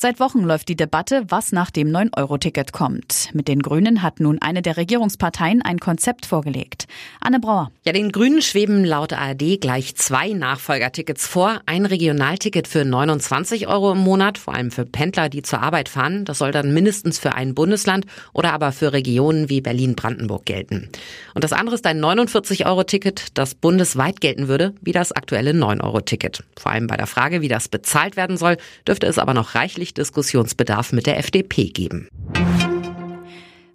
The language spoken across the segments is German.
Seit Wochen läuft die Debatte, was nach dem 9-Euro-Ticket kommt. Mit den Grünen hat nun eine der Regierungsparteien ein Konzept vorgelegt. Anne Brauer. Ja, den Grünen schweben laut ARD gleich zwei Nachfolgertickets vor. Ein Regionalticket für 29 Euro im Monat, vor allem für Pendler, die zur Arbeit fahren. Das soll dann mindestens für ein Bundesland oder aber für Regionen wie Berlin-Brandenburg gelten. Und das andere ist ein 49-Euro-Ticket, das bundesweit gelten würde, wie das aktuelle 9-Euro-Ticket. Vor allem bei der Frage, wie das bezahlt werden soll, dürfte es aber noch reichlich deutlich Diskussionsbedarf mit der FDP geben.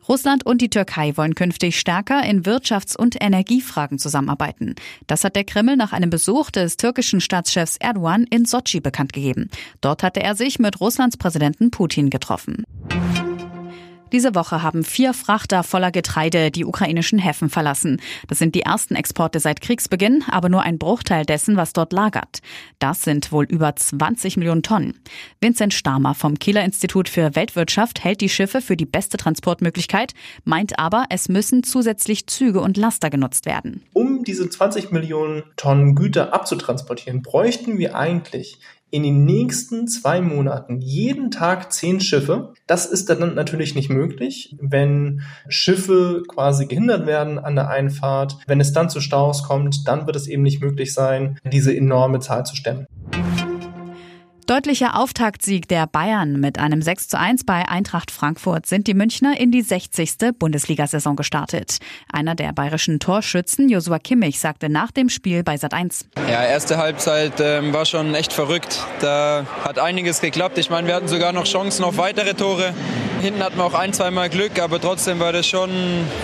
Russland und die Türkei wollen künftig stärker in Wirtschafts- und Energiefragen zusammenarbeiten. Das hat der Kreml nach einem Besuch des türkischen Staatschefs Erdogan in Sochi bekannt gegeben. Dort hatte er sich mit Russlands Präsidenten Putin getroffen. Diese Woche haben vier Frachter voller Getreide die ukrainischen Häfen verlassen. Das sind die ersten Exporte seit Kriegsbeginn, aber nur ein Bruchteil dessen, was dort lagert. Das sind wohl über 20 Millionen Tonnen. Vincent Stamer vom Kieler Institut für Weltwirtschaft hält die Schiffe für die beste Transportmöglichkeit, meint aber, es müssen zusätzlich Züge und Laster genutzt werden. Um diese 20 Millionen Tonnen Güter abzutransportieren, bräuchten wir eigentlich in den nächsten zwei Monaten jeden Tag zehn Schiffe. Das ist dann natürlich nicht möglich, wenn Schiffe quasi gehindert werden an der Einfahrt. Wenn es dann zu Staus kommt, dann wird es eben nicht möglich sein, diese enorme Zahl zu stemmen. Deutlicher Auftaktsieg der Bayern mit einem 6 zu 1 bei Eintracht Frankfurt sind die Münchner in die 60. Bundesliga-Saison gestartet. Einer der bayerischen Torschützen, Josua Kimmich, sagte nach dem Spiel bei Sat1. Ja, erste Halbzeit ähm, war schon echt verrückt. Da hat einiges geklappt. Ich meine, wir hatten sogar noch Chancen auf weitere Tore. Hinten hatten wir auch ein, zweimal Glück, aber trotzdem war das schon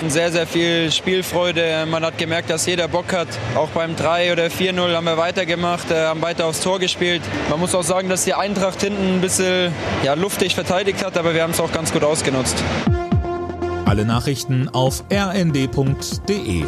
sehr, sehr viel Spielfreude. Man hat gemerkt, dass jeder Bock hat. Auch beim 3 oder 4-0 haben wir weitergemacht, äh, haben weiter aufs Tor gespielt. Man muss auch sagen, dass die Eintracht hinten ein bisschen ja, luftig verteidigt hat, aber wir haben es auch ganz gut ausgenutzt. Alle Nachrichten auf rnd.de